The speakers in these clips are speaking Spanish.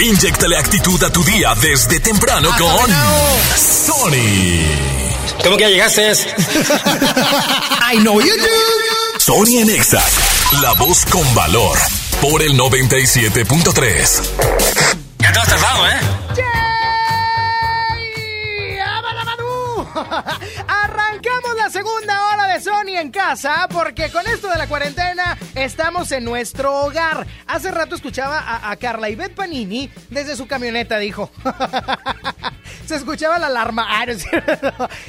Inyectale actitud a tu día desde temprano con Sony. ¿Cómo que ya llegaste? I know you do. Sony en Exa, la voz con valor, por el 97.3. Ya te has tardado, ¿eh? Arrancamos la segunda hora de Sony en casa porque con esto de la cuarentena estamos en nuestro hogar. Hace rato escuchaba a, Carla Ivette Panini desde su camioneta, dijo. se escuchaba la alarma. Ah,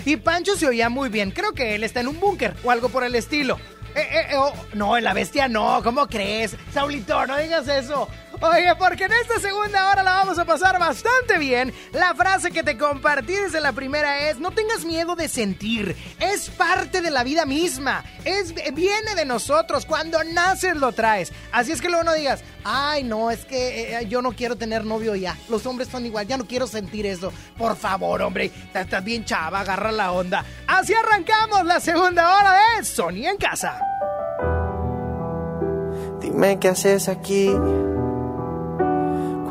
y Pancho se oía muy bien. Creo que él está en un búnker o algo por el estilo. Eh, eh, eh, oh, no, en la bestia no, ¿cómo crees? Saulito, no digas eso. Oye, porque en esta segunda hora la vamos a pasar bastante bien. La frase que te compartí desde la primera es, no tengas miedo de sentir. Es parte de la vida misma. Es, viene de nosotros. Cuando naces lo traes. Así es que luego no digas, ay, no, es que yo no quiero tener novio ya. Los hombres son igual, ya no quiero sentir eso. Por favor, hombre, estás bien chava, agarra la onda. Así arrancamos la segunda hora de Sony en casa. Dime qué haces aquí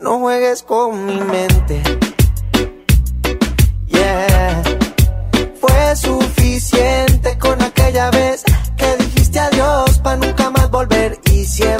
No juegues con mi mente. Yeah. Fue suficiente con aquella vez que dijiste adiós para nunca más volver y siempre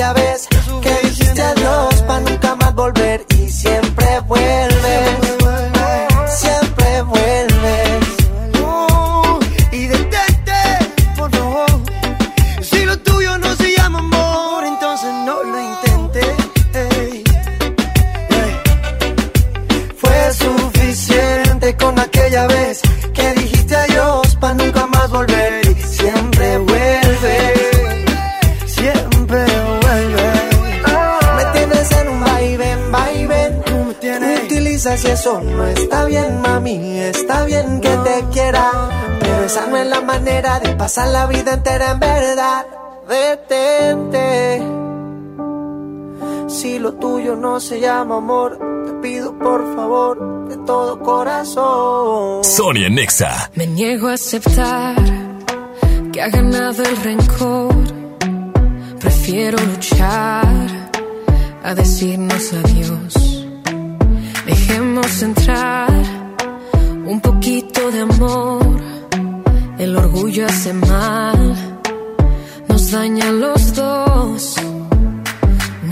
con aquella pasar la vida entera en verdad. Detente. Si lo tuyo no se llama amor, te pido por favor de todo corazón. Sonia Nexa. Me niego a aceptar que ha ganado el rencor. Prefiero luchar a decirnos adiós Dejemos entrar un poquito de amor. El orgullo hace mal, nos daña los dos.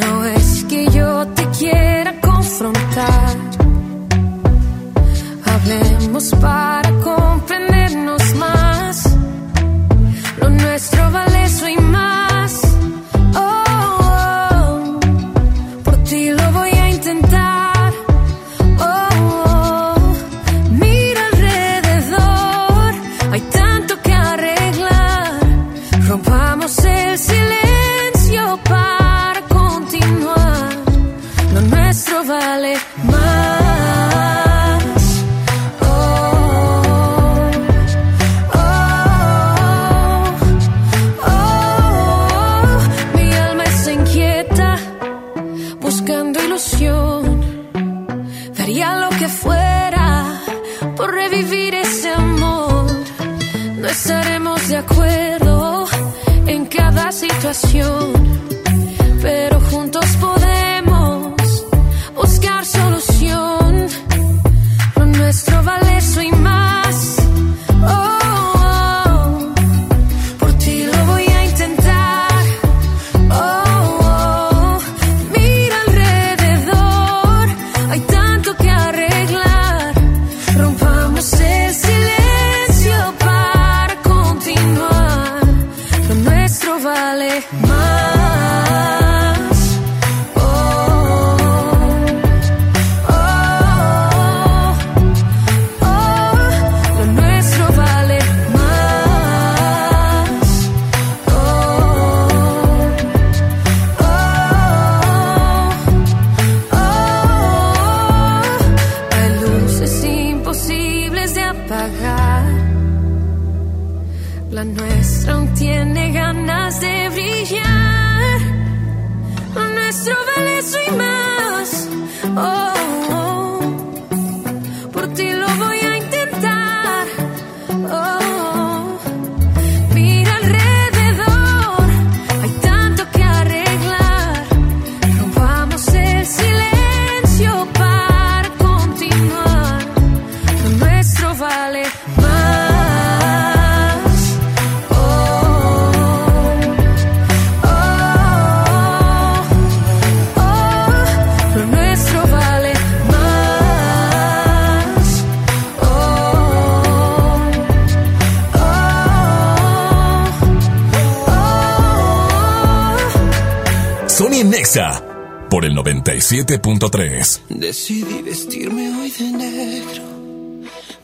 No es que yo te quiera confrontar, Bailemos para comprendernos más. Lo nuestro vale eso y Lo nuestro vale más. Vale más. Oh, oh, oh, lo nuestro vale más. Oh, oh, Sony Nexa por el 97.3. Decidí vestirme hoy de negro,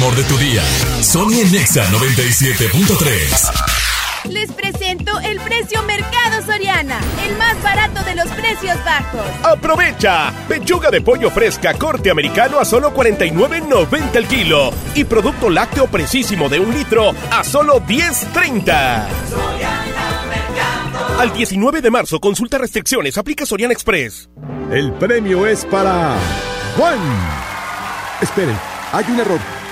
humor de tu día. Sony en Nexa 97.3. Les presento el precio Mercado Soriana, el más barato de los precios bajos. Aprovecha. Pechuga de pollo fresca corte americano a solo 49.90 el kilo. Y producto lácteo precisísimo de un litro a solo 10.30. Al 19 de marzo, consulta restricciones, aplica Soriana Express. El premio es para Juan. Esperen, hay un error.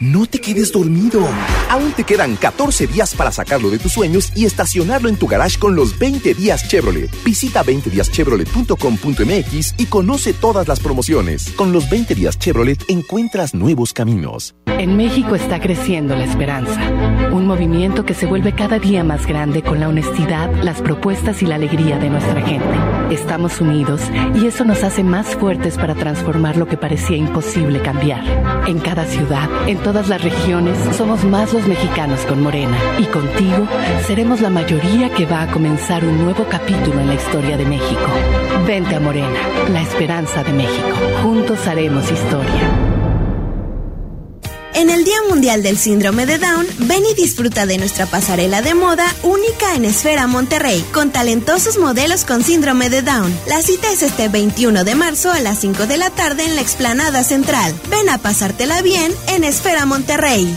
No te quedes dormido. Aún te quedan 14 días para sacarlo de tus sueños y estacionarlo en tu garage con los 20 días Chevrolet. Visita 20díaschevrolet.com.mx y conoce todas las promociones. Con los 20 días Chevrolet encuentras nuevos caminos. En México está creciendo la esperanza, un movimiento que se vuelve cada día más grande con la honestidad, las propuestas y la alegría de nuestra gente. Estamos unidos y eso nos hace más fuertes para transformar lo que parecía imposible cambiar. En cada ciudad, en todas las regiones, somos más los mexicanos con Morena y contigo seremos la mayoría que va a comenzar un nuevo capítulo en la historia de México. Vente a Morena, la esperanza de México. Juntos haremos historia. En el Día Mundial del Síndrome de Down, ven y disfruta de nuestra pasarela de moda única en Esfera Monterrey, con talentosos modelos con síndrome de Down. La cita es este 21 de marzo a las 5 de la tarde en la explanada central. Ven a pasártela bien en Esfera Monterrey.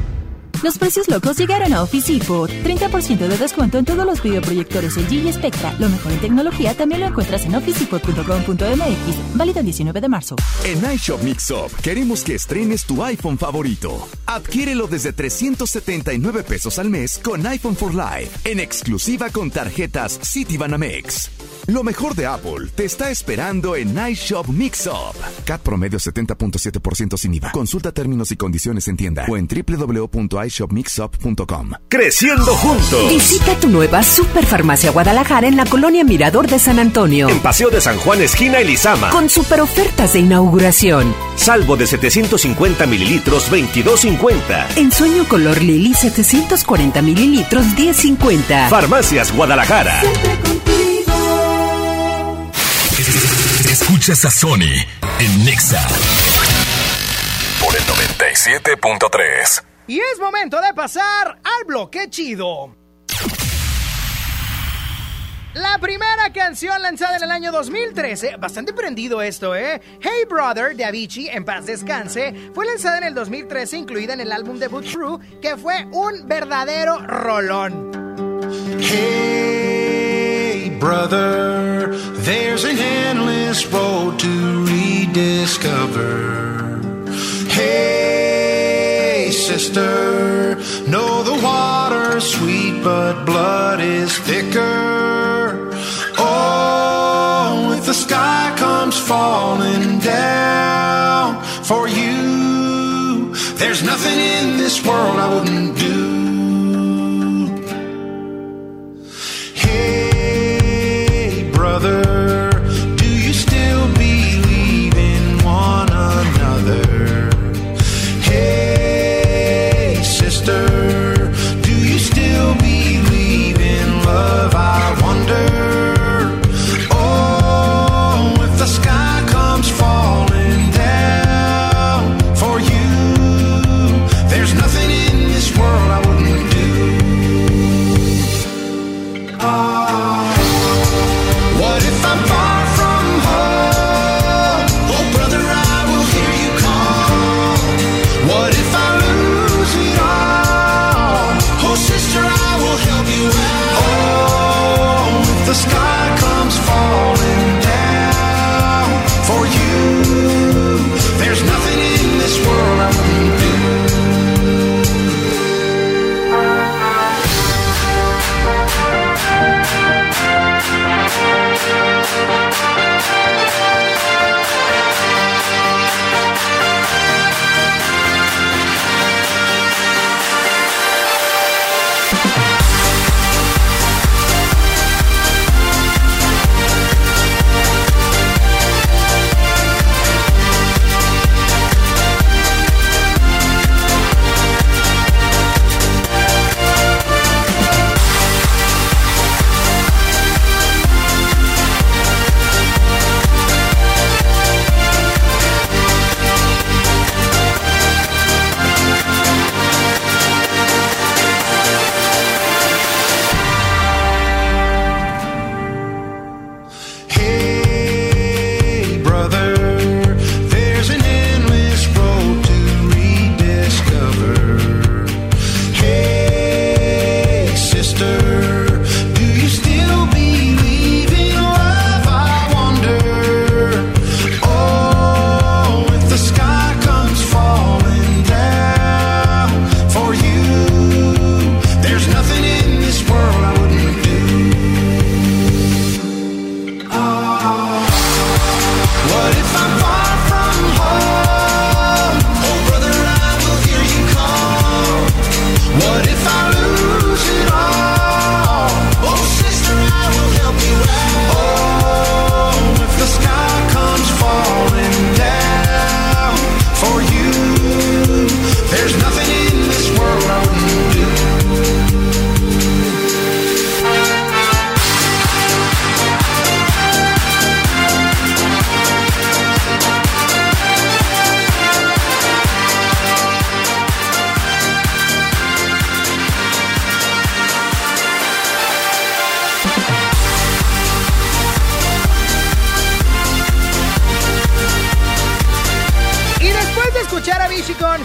Los precios locos llegaron a Office Depot. 30% de descuento en todos los videoproyectores LG y Spectra. Lo mejor en tecnología también lo encuentras en officedepot.com.mx. Válido el 19 de marzo. En iShop Mixup queremos que estrenes tu iPhone favorito. Adquiérelo desde 379 pesos al mes con iPhone for Life. En exclusiva con tarjetas Citibanamex. Lo mejor de Apple te está esperando en iShop Mixup. CAT promedio 70.7% sin IVA. Consulta términos y condiciones en tienda o en www.ishopmixup.com. Creciendo juntos. Visita tu nueva Superfarmacia Guadalajara en la colonia Mirador de San Antonio. En Paseo de San Juan, esquina Elizama. Con super ofertas de inauguración. Salvo de 750 mililitros, 22.50. En Sueño Color Lily, 740 mililitros, 10.50. Farmacias Guadalajara. Escuchas a Sony en Nexa por el 97.3. Y es momento de pasar al bloque chido. La primera canción lanzada en el año 2013, bastante prendido esto, ¿eh? Hey Brother de Avicii, en paz descanse, fue lanzada en el 2013, incluida en el álbum debut True, que fue un verdadero rolón. Hey, brother, there's an endless road to rediscover. Hey, sister, know the water's sweet, but blood is thicker. Oh, if the sky comes falling down for you. There's nothing in this world I wouldn't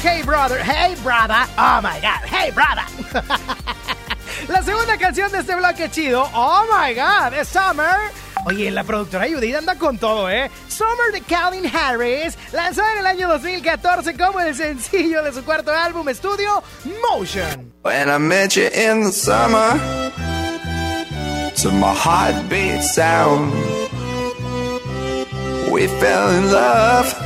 Hey Brother, Hey Brother, oh my god, Hey Brother. la segunda canción de este bloque chido, oh my god, es Summer. Oye, la productora Judith anda con todo, ¿eh? Summer de Calvin Harris, lanzada en el año 2014 como el sencillo de su cuarto álbum estudio, Motion. When I met you in the summer, to my heartbeat sound, we fell in love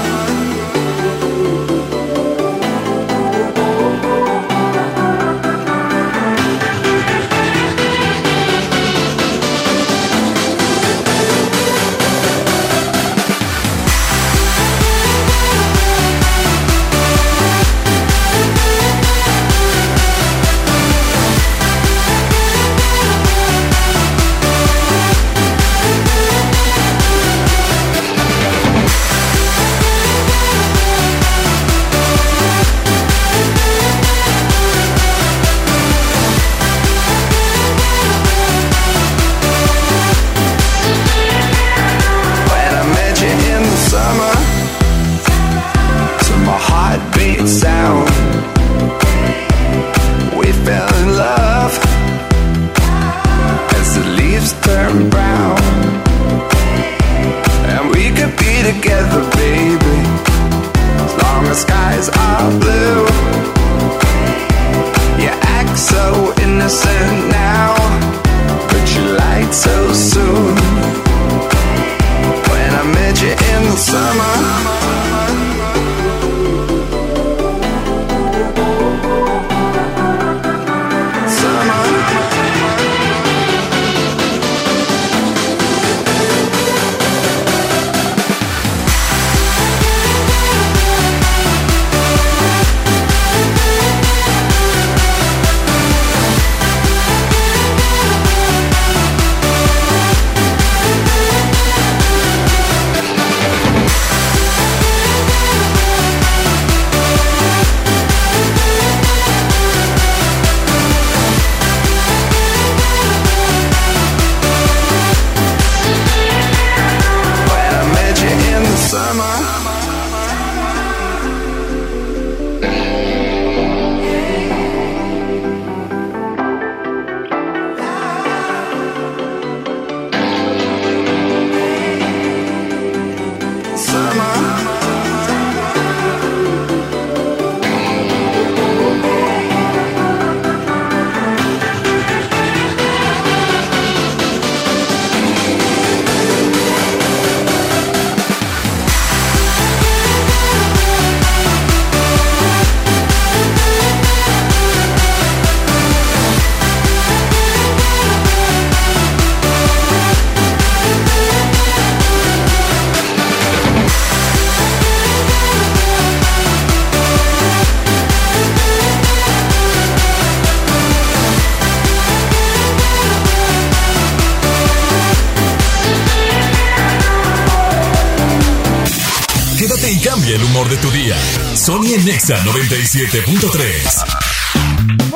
Sony en Nexa 97.3.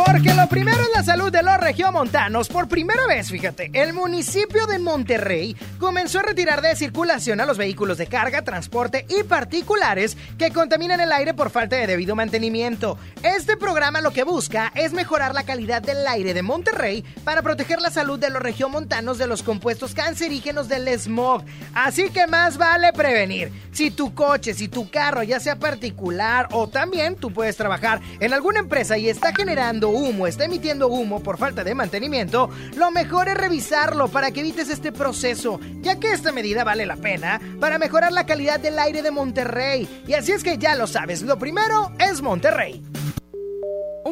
Porque lo primero es la salud de los regiomontanos. Por primera vez, fíjate, el municipio de Monterrey comenzó a retirar de circulación a los vehículos de carga, transporte y particulares que contaminan el aire por falta de debido mantenimiento. Este programa lo que busca es mejorar la calidad del aire de Monterrey para proteger la salud de los regiomontanos de los compuestos cancerígenos del smog. Así que más vale prevenir. Si tu coche, si tu carro, ya sea particular o también tú puedes trabajar en alguna empresa y está generando humo, está emitiendo humo por falta de mantenimiento, lo mejor es revisarlo para que evites este proceso, ya que esta medida vale la pena para mejorar la calidad del aire de Monterrey. Y así es que ya lo sabes, lo primero es Monterrey.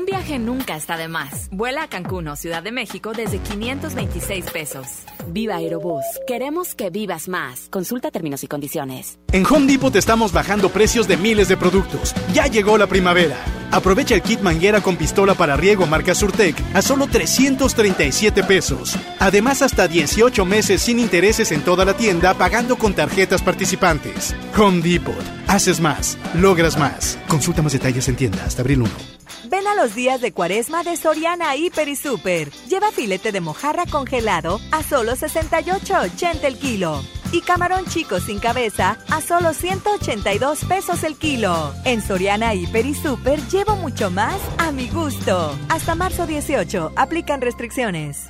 Un viaje nunca está de más. Vuela a Cancún Ciudad de México desde 526 pesos. Viva Aerobús. Queremos que vivas más. Consulta términos y condiciones. En Home Depot estamos bajando precios de miles de productos. Ya llegó la primavera. Aprovecha el kit manguera con pistola para riego marca Surtec a solo 337 pesos. Además, hasta 18 meses sin intereses en toda la tienda pagando con tarjetas participantes. Home Depot. Haces más. Logras más. Consulta más detalles en tienda hasta abril 1. Ven a los días de cuaresma de Soriana Hiper y Super. Lleva filete de mojarra congelado a solo 68.80 el kilo. Y camarón chico sin cabeza a solo 182 pesos el kilo. En Soriana Hiper y Super llevo mucho más a mi gusto. Hasta marzo 18. Aplican restricciones.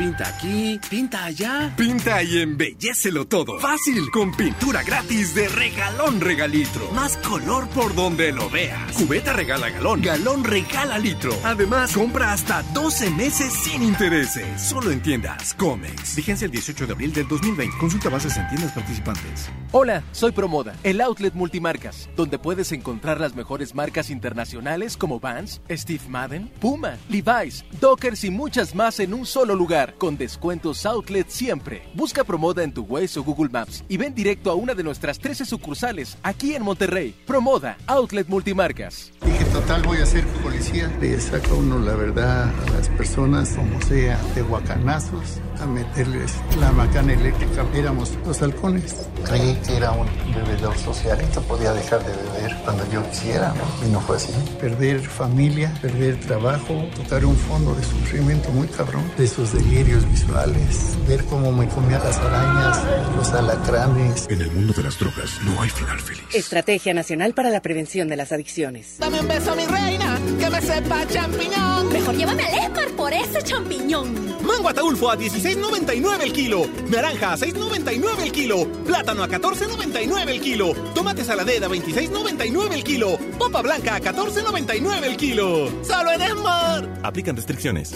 Pinta aquí, pinta allá. Pinta y embellecelo todo. Fácil, con pintura gratis de regalón regalitro. Más color por donde lo veas. Cubeta regala galón, galón regala litro. Además, compra hasta 12 meses sin intereses. Solo en tiendas Comex. Vigencia el 18 de abril del 2020. Consulta bases en tiendas participantes. Hola, soy Promoda, el outlet multimarcas, donde puedes encontrar las mejores marcas internacionales como Vans, Steve Madden, Puma, Levi's, Dockers y muchas más en un solo lugar, con descuentos outlet siempre. Busca Promoda en tu Waze o Google Maps y ven directo a una de nuestras 13 sucursales aquí en Monterrey. Promoda, outlet multimarcas. Dije, total, voy a ser policía. Le saca uno la verdad a las personas, como sea, de guacanazos, a meterles la macana eléctrica. Éramos los halcones. Creí que era un bebedor social. Esto podía dejar de beber cuando yo quisiera, ¿no? Y no fue así. Perder familia, perder trabajo, tocar un fondo de sufrimiento muy cabrón, de esos delirios visuales, ver cómo me comía las arañas, los alacranes. En el mundo de las drogas no hay final feliz. Estrategia Nacional para la Prevención de las Adicciones. Dame un beso, mi reina, que me sepa champiñón. Mejor llévame al Esmar por ese champiñón. Mango Ataulfo a 16 16.99 el kilo. Naranja a 6.99 el kilo. Plátano a 14.99 el kilo. Tomate saladera a 26.99 el kilo. Papa blanca a 14.99 el kilo. ¡Solo en Esmar! Aplican restricciones.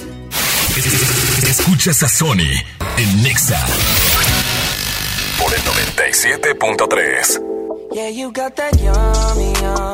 Escuchas a Sony en Nexa por el 97.3. Yeah, you got that yummy, yummy,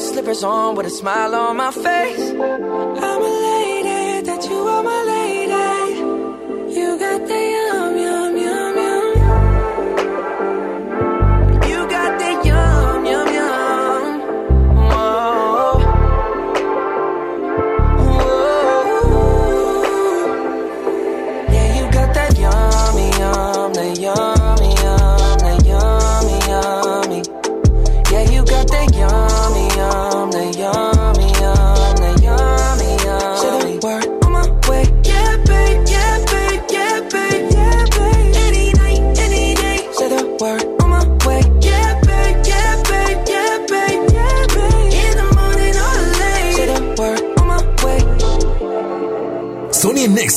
slippers on with a smile on my face. I'm elated that you are my.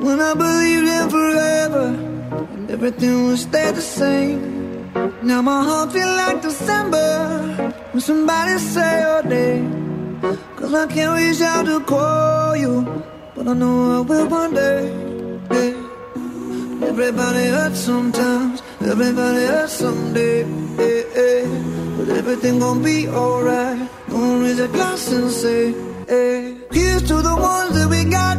When I believed in forever and everything would stay the same. Now my heart feel like December when somebody say your name. Cause I can't reach out to call you, but I know I will one day. Hey. Everybody hurts sometimes, everybody hurts someday. Hey, hey. But everything gon' be alright. Gonna raise a glass and say, hey. Here's to the ones that we got.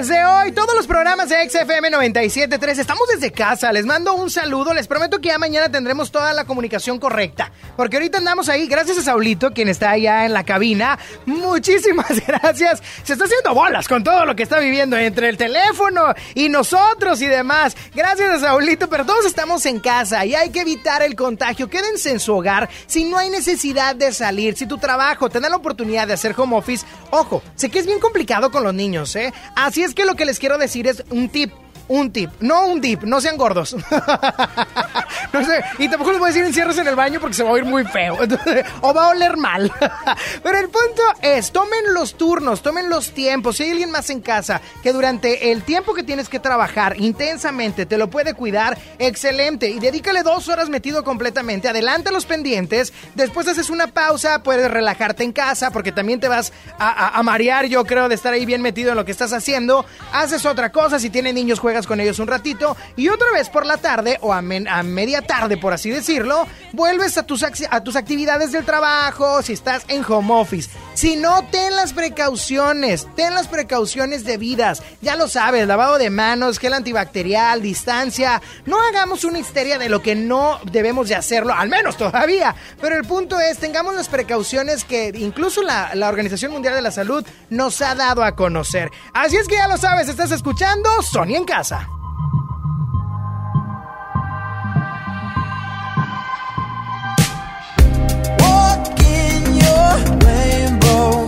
TZ8 programas de XFM 97.3 estamos desde casa. Les mando un saludo. Les prometo que ya mañana tendremos toda la comunicación correcta. Porque ahorita andamos ahí, gracias a Saulito, quien está allá en la cabina. Muchísimas gracias. Se está haciendo bolas con todo lo que está viviendo entre el teléfono y nosotros y demás. Gracias a Saulito, pero todos estamos en casa y hay que evitar el contagio. Quédense en su hogar si no hay necesidad de salir. Si tu trabajo te da la oportunidad de hacer home office, ojo, sé que es bien complicado con los niños, ¿eh? Así es que lo que les quiero decir es un tip. Un tip, no un dip, no sean gordos. no sé, y tampoco les voy a decir encierros en el baño porque se va a oír muy feo. O va a oler mal. Pero el punto es, tomen los turnos, tomen los tiempos. Si hay alguien más en casa que durante el tiempo que tienes que trabajar intensamente te lo puede cuidar, excelente. Y dedícale dos horas metido completamente. Adelanta los pendientes. Después haces una pausa, puedes relajarte en casa porque también te vas a, a- marear, yo creo, de estar ahí bien metido en lo que estás haciendo. Haces otra cosa, si tienen niños juegas con ellos un ratito y otra vez por la tarde o a, media tarde, por así decirlo, vuelves a tus, a tus actividades del trabajo, si estás en home office. Si no, ten las precauciones, ten las precauciones debidas. Ya lo sabes, lavado de manos, gel antibacterial, distancia. No hagamos una histeria de lo que no debemos de hacerlo, al menos todavía. Pero el punto es, tengamos las precauciones que incluso la, la Organización Mundial de la Salud nos ha dado a conocer. Así es que ya lo sabes, estás escuchando Sony en casa. Walk in your rainbow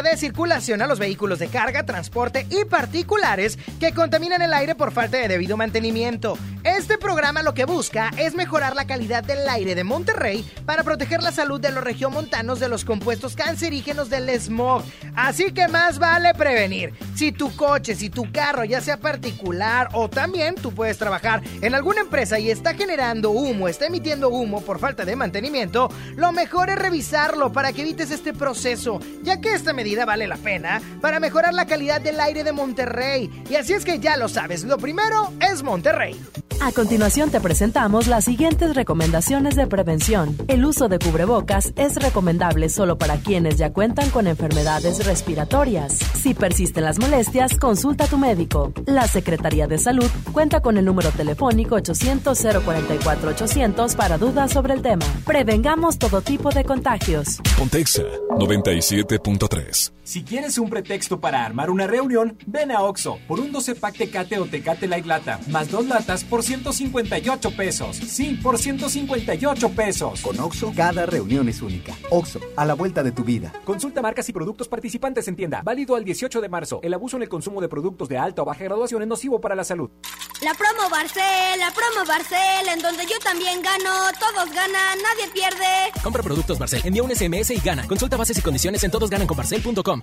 de circulación a los vehículos de carga, transporte y particulares que contaminan el aire por falta de debido mantenimiento. Este programa lo que busca es mejorar la calidad del aire de Monterrey para proteger la salud de los regiomontanos de los compuestos cancerígenos del smog. Así que más vale prevenir. Si tu coche, si tu carro, ya sea particular o también tú puedes trabajar en alguna empresa y está generando humo, está emitiendo humo por falta de mantenimiento, lo mejor es revisarlo para que evites este proceso, ya que esta medida vale la pena para mejorar la calidad del aire de Monterrey. Y así es que ya lo sabes, lo primero es Monterrey. A continuación te presentamos las siguientes recomendaciones de prevención. El uso de cubrebocas es recomendable solo para quienes ya cuentan con enfermedades respiratorias. Si persisten las molestias, consulta a tu médico. La Secretaría de Salud cuenta con el número telefónico 800-044-800 para dudas sobre el tema. Prevengamos todo tipo de contagios. Pontexa 97.3. Si quieres un pretexto para armar una reunión, ven a Oxo por un 12 pack Tecate o Tecate Light Lata, más dos latas por 158 pesos. Sí, por 158 pesos. Con Oxo, cada reunión es única. Oxo, a la vuelta de tu vida. Consulta marcas y productos participantes en tienda. Válido al 18 de marzo. El abuso en el consumo de productos de alta o baja graduación es nocivo para la salud. La promo Barcel, la promo Barcel, en donde yo también gano, todos ganan, nadie pierde. Compra productos Barcel, envía un SMS y gana. Consulta bases y condiciones en todosgananconbarcel.com.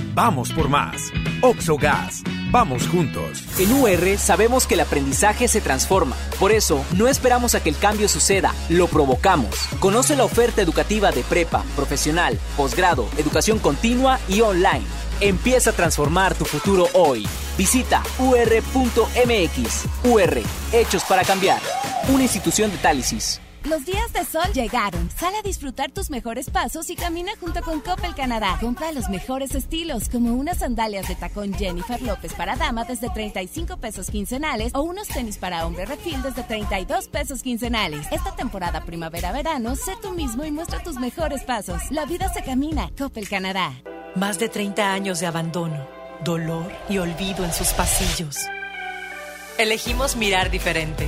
Vamos por más. Oxogas. Vamos juntos. En UR sabemos que el aprendizaje se transforma. Por eso, no esperamos a que el cambio suceda, lo provocamos. Conoce la oferta educativa de prepa, profesional, posgrado, educación continua y online. Empieza a transformar tu futuro hoy. Visita ur.mx. UR, hechos para cambiar. Una institución de Tálisis. Los días de sol llegaron. Sal a disfrutar tus mejores pasos y camina junto con Coppel Canadá. Compra los mejores estilos, como unas sandalias de tacón Jennifer López para dama desde 35 pesos quincenales o unos tenis para hombre refil desde 32 pesos quincenales. Esta temporada primavera-verano, sé tú mismo y muestra tus mejores pasos. La vida se camina. Coppel Canadá. Más de 30 años de abandono, dolor y olvido en sus pasillos. Elegimos mirar diferente.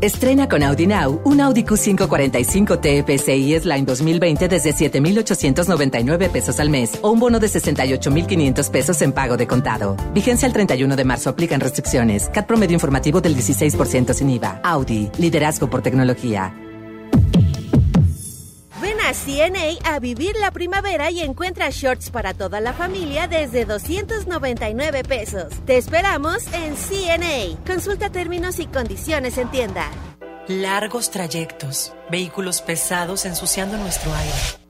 Estrena con Audi Now un Audi Q545 TFSI S-Line 2020 desde 7,899 pesos al mes o un bono de 68,500 pesos en pago de contado. Vigencia el 31 de marzo. Aplican restricciones. CAT promedio informativo del 16% sin IVA. Audi. Liderazgo por tecnología. CNA a vivir la primavera y encuentra shorts para toda la familia desde 299 pesos. Te esperamos en CNA. Consulta términos y condiciones en tienda. Largos trayectos, vehículos pesados ensuciando nuestro aire.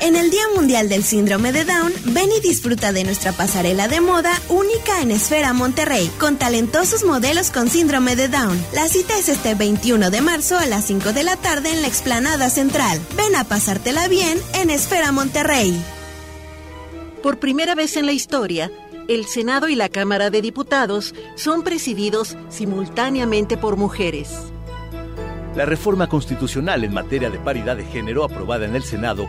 En el Día Mundial del Síndrome de Down, ven y disfruta de nuestra pasarela de moda única en Esfera Monterrey, con talentosos modelos con síndrome de Down. La cita es este 21 de marzo a las 5 de la tarde en la explanada central. Ven a pasártela bien en Esfera Monterrey. Por primera vez en la historia, el Senado y la Cámara de Diputados son presididos simultáneamente por mujeres. La reforma constitucional en materia de paridad de género aprobada en el Senado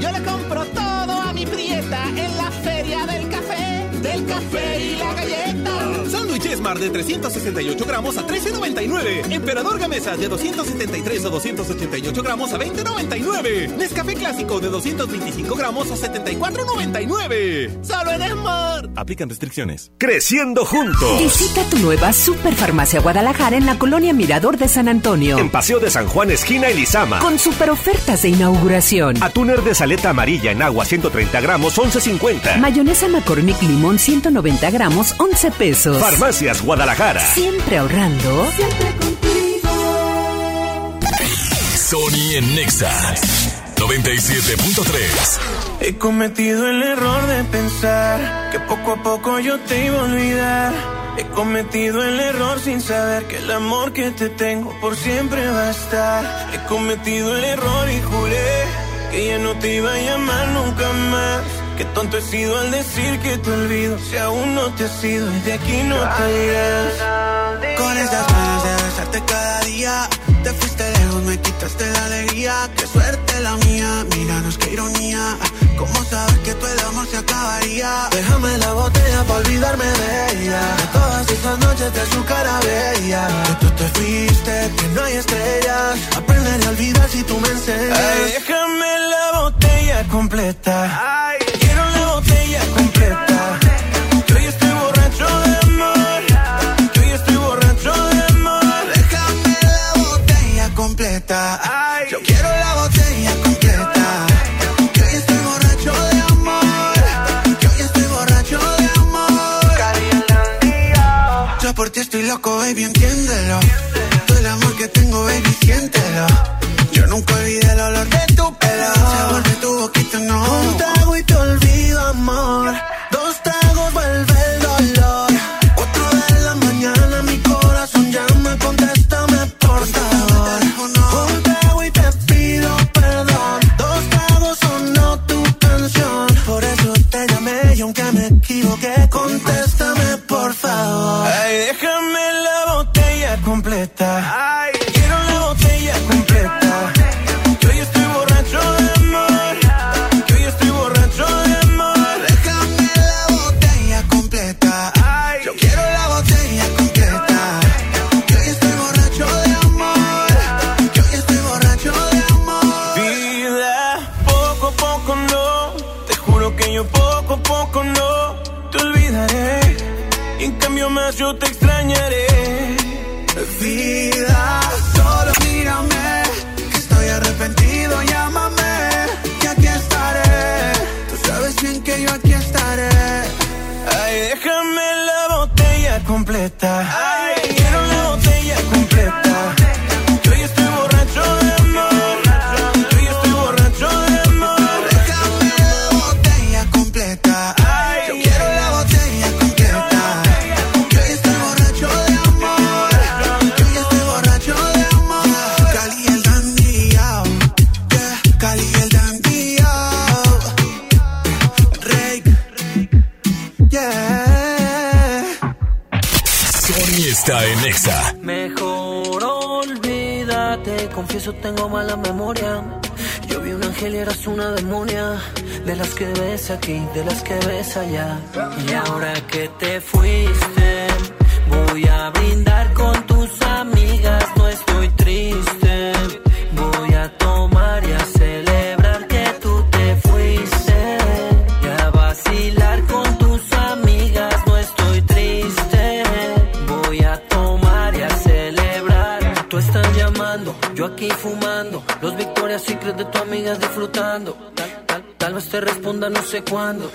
Yo le compro todo a mi prieta en la feria del café, del café y la galleta. Sándwich Esmar de 368 gramos a 13.99. Emperador Gamesa de 273 o 288 gramos a 20.99. Nescafé Clásico de 225 gramos a 74.99. Solo en Esmar. Aplican restricciones. Creciendo juntos. Visita tu nueva Superfarmacia Guadalajara en la colonia Mirador de San Antonio. En Paseo de San Juan, esquina Elizama. Con super ofertas de inauguración. Atuner de saleta amarilla en agua 130 gramos, 11.50. Mayonesa McCormick Limón 190 gramos, 11 pesos. Farmacias Guadalajara. Siempre ahorrando. Siempre Sony en Nexa 97.3. He cometido el error de pensar que poco a poco yo te iba a olvidar. He cometido el error sin saber que el amor que te tengo por siempre va a estar. He cometido el error y juré que ya no te iba a llamar nunca más. Qué tonto he sido al decir que te olvido. Si aún no te has ido y de aquí no te irás. Con esas ganas de besarte cada día Te fuiste lejos, me quitaste la alegría. Qué suerte la mía, míranos qué ironía. ¿Cómo sabes que todo el amor se acabaría? Déjame la botella para olvidarme de ella. De todas esas noches de su cara bella. Que tú te fuiste, que no hay estrellas. Aprenderé a olvidar si tú me enseñas. Ay, déjame completa. Quiero confieso tengo mala memoria. Yo vi un ángel y eras una demonia, de las que ves aquí, de las que ves allá. Y ahora que te fuiste, voy a brindar con tus amigas, no estoy triste. De tu amiga disfrutando. Tal, vez te responda no sé cuándo.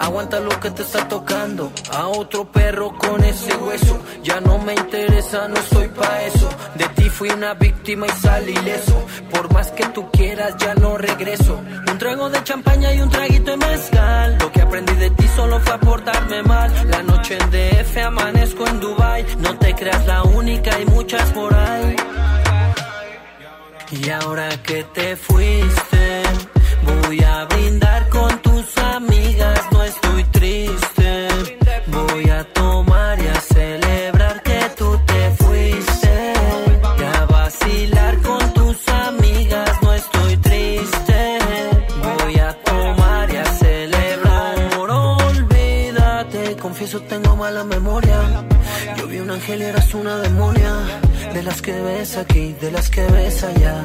Aguanta lo que te está tocando. A otro perro con ese hueso. Ya no me interesa, no estoy pa' eso. De ti fui una víctima y salí ileso. Por más que tú quieras, ya no regreso. Un trago de champaña y un traguito de mezcal. Lo que aprendí de ti solo fue a portarme mal. La noche en DF amanezco en Dubai. No te creas la única, hay muchas por ahí. Y ahora que te fuiste, voy a brindar con tus amigas, no estoy triste. Voy a tomar y a celebrar que tú te fuiste. Y a vacilar con tus amigas, no estoy triste. Voy a tomar y a celebrar. Amor, olvídate, confieso tengo mala memoria. Yo vi un ángel y eras una demonia. De las que ves aquí, de las que ves allá.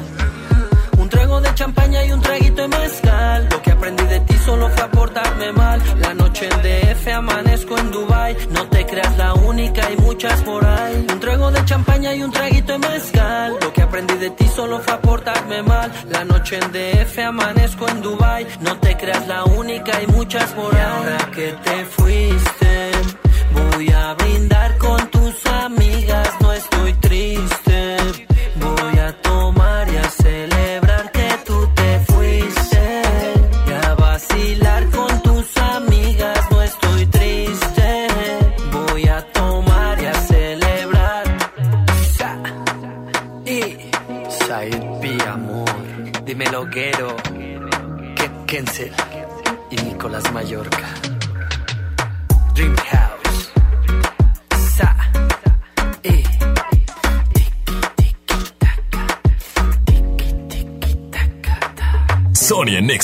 Un trago de champaña y un traguito de mezcal. Lo que aprendí de ti solo fue aportarme mal. La noche en DF amanezco en Dubai. No te creas la única, hay muchas por ahí. Un trago de champaña y un traguito de mezcal. Lo que aprendí de ti solo fue aportarme mal. La noche en DF amanezco en Dubai. No te creas la única, hay muchas por ahí. Ahora que te fuiste, voy a brindar con tus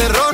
De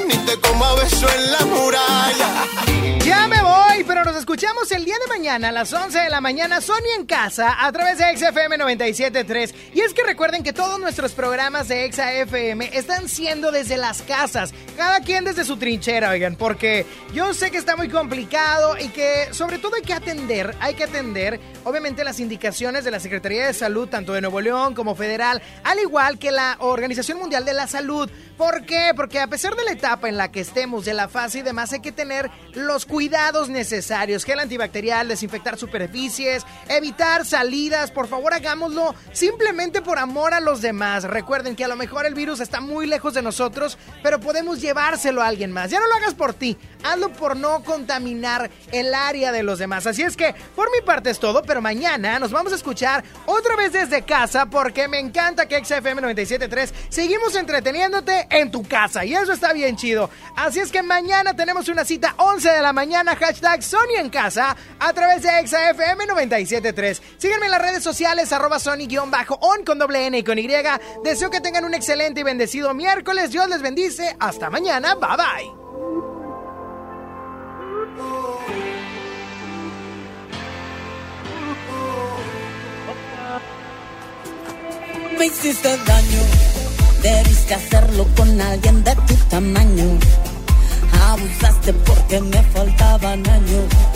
a las 11 de la mañana, Sony en casa, a través de XFM 97.3. Y es que recuerden que todos nuestros programas de XFM están siendo desde las casas, cada quien desde su trinchera, oigan, porque yo sé que está muy complicado y que sobre todo hay que atender, hay que atender, obviamente, las indicaciones de la Secretaría de Salud, tanto de Nuevo León como federal, al igual que la Organización Mundial de la Salud. ¿Por qué? Porque a pesar de la etapa en la que estemos, de la fase y demás, hay que tener los cuidados necesarios. Gel antibacterial, desinfectar superficies, evitar salidas. Por favor, hagámoslo simplemente por amor a los demás. Recuerden que a lo mejor el virus está muy lejos de nosotros, pero podemos llevárselo a alguien más. Ya no lo hagas por ti, hazlo por no contaminar el área de los demás. Así es que, por mi parte es todo, pero mañana nos vamos a escuchar otra vez desde casa porque me encanta que XFM 97.3 seguimos entreteniéndote en tu casa y eso está bien chido. Así es que mañana tenemos una cita 11 de la mañana, hashtag Sony en casa, a través de ExaFM 97.3. Síganme en las redes sociales, arroba Sony-on con doble N y con Y. Deseo que tengan un excelente y bendecido miércoles. Dios les bendice. Hasta mañana. Bye bye. Me hiciste daño, debiste hacerlo con alguien de tu tamaño. Abusaste porque me faltaban años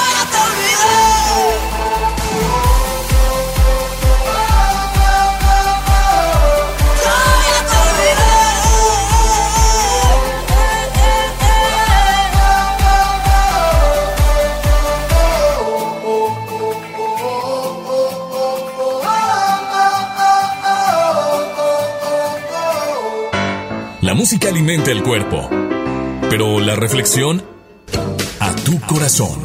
Alimenta el cuerpo, pero la reflexión a tu corazón.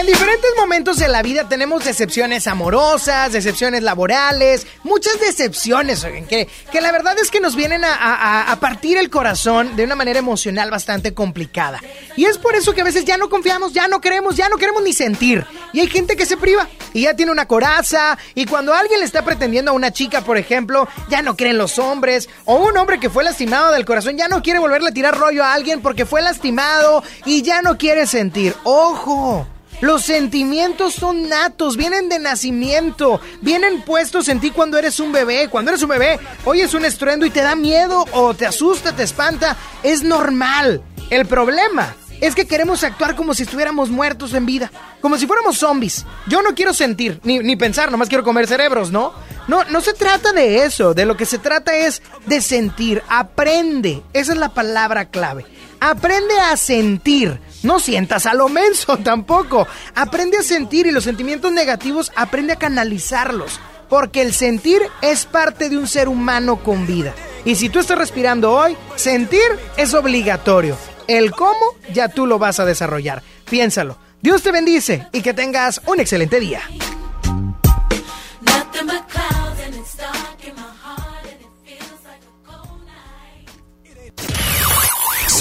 En diferentes momentos de la vida tenemos decepciones amorosas, decepciones laborales, muchas decepciones, que, la verdad es que nos vienen a, a- a partir el corazón de una manera emocional bastante complicada. Y es por eso que a veces ya no confiamos, ya no queremos, ya no queremos ni sentir. Y hay gente que se priva y ya tiene una coraza. Y cuando alguien le está pretendiendo a una chica, por ejemplo, ya no creen los hombres. O un hombre que fue lastimado del corazón ya no quiere volverle a tirar rollo a alguien porque fue lastimado y ya no quiere sentir. ¡Ojo! Los sentimientos son natos, vienen de nacimiento, vienen puestos en ti cuando eres un bebé. Cuando eres un bebé, oyes un estruendo y te da miedo o te asusta, te espanta. Es normal. El problema es que queremos actuar como si estuviéramos muertos en vida, como si fuéramos zombies. Yo no quiero sentir, ni, ni pensar, nomás quiero comer cerebros, ¿no? No, no se trata de eso, de lo que se trata es de sentir. Aprende, esa es la palabra clave. Aprende a sentir. No sientas a lo menso tampoco. Aprende a sentir y los sentimientos negativos aprende a canalizarlos. porque el sentir es parte de un ser humano con vida. Y si tú estás respirando hoy, sentir es obligatorio. El cómo ya tú lo vas a desarrollar. Piénsalo. Dios te bendice y que tengas un excelente día.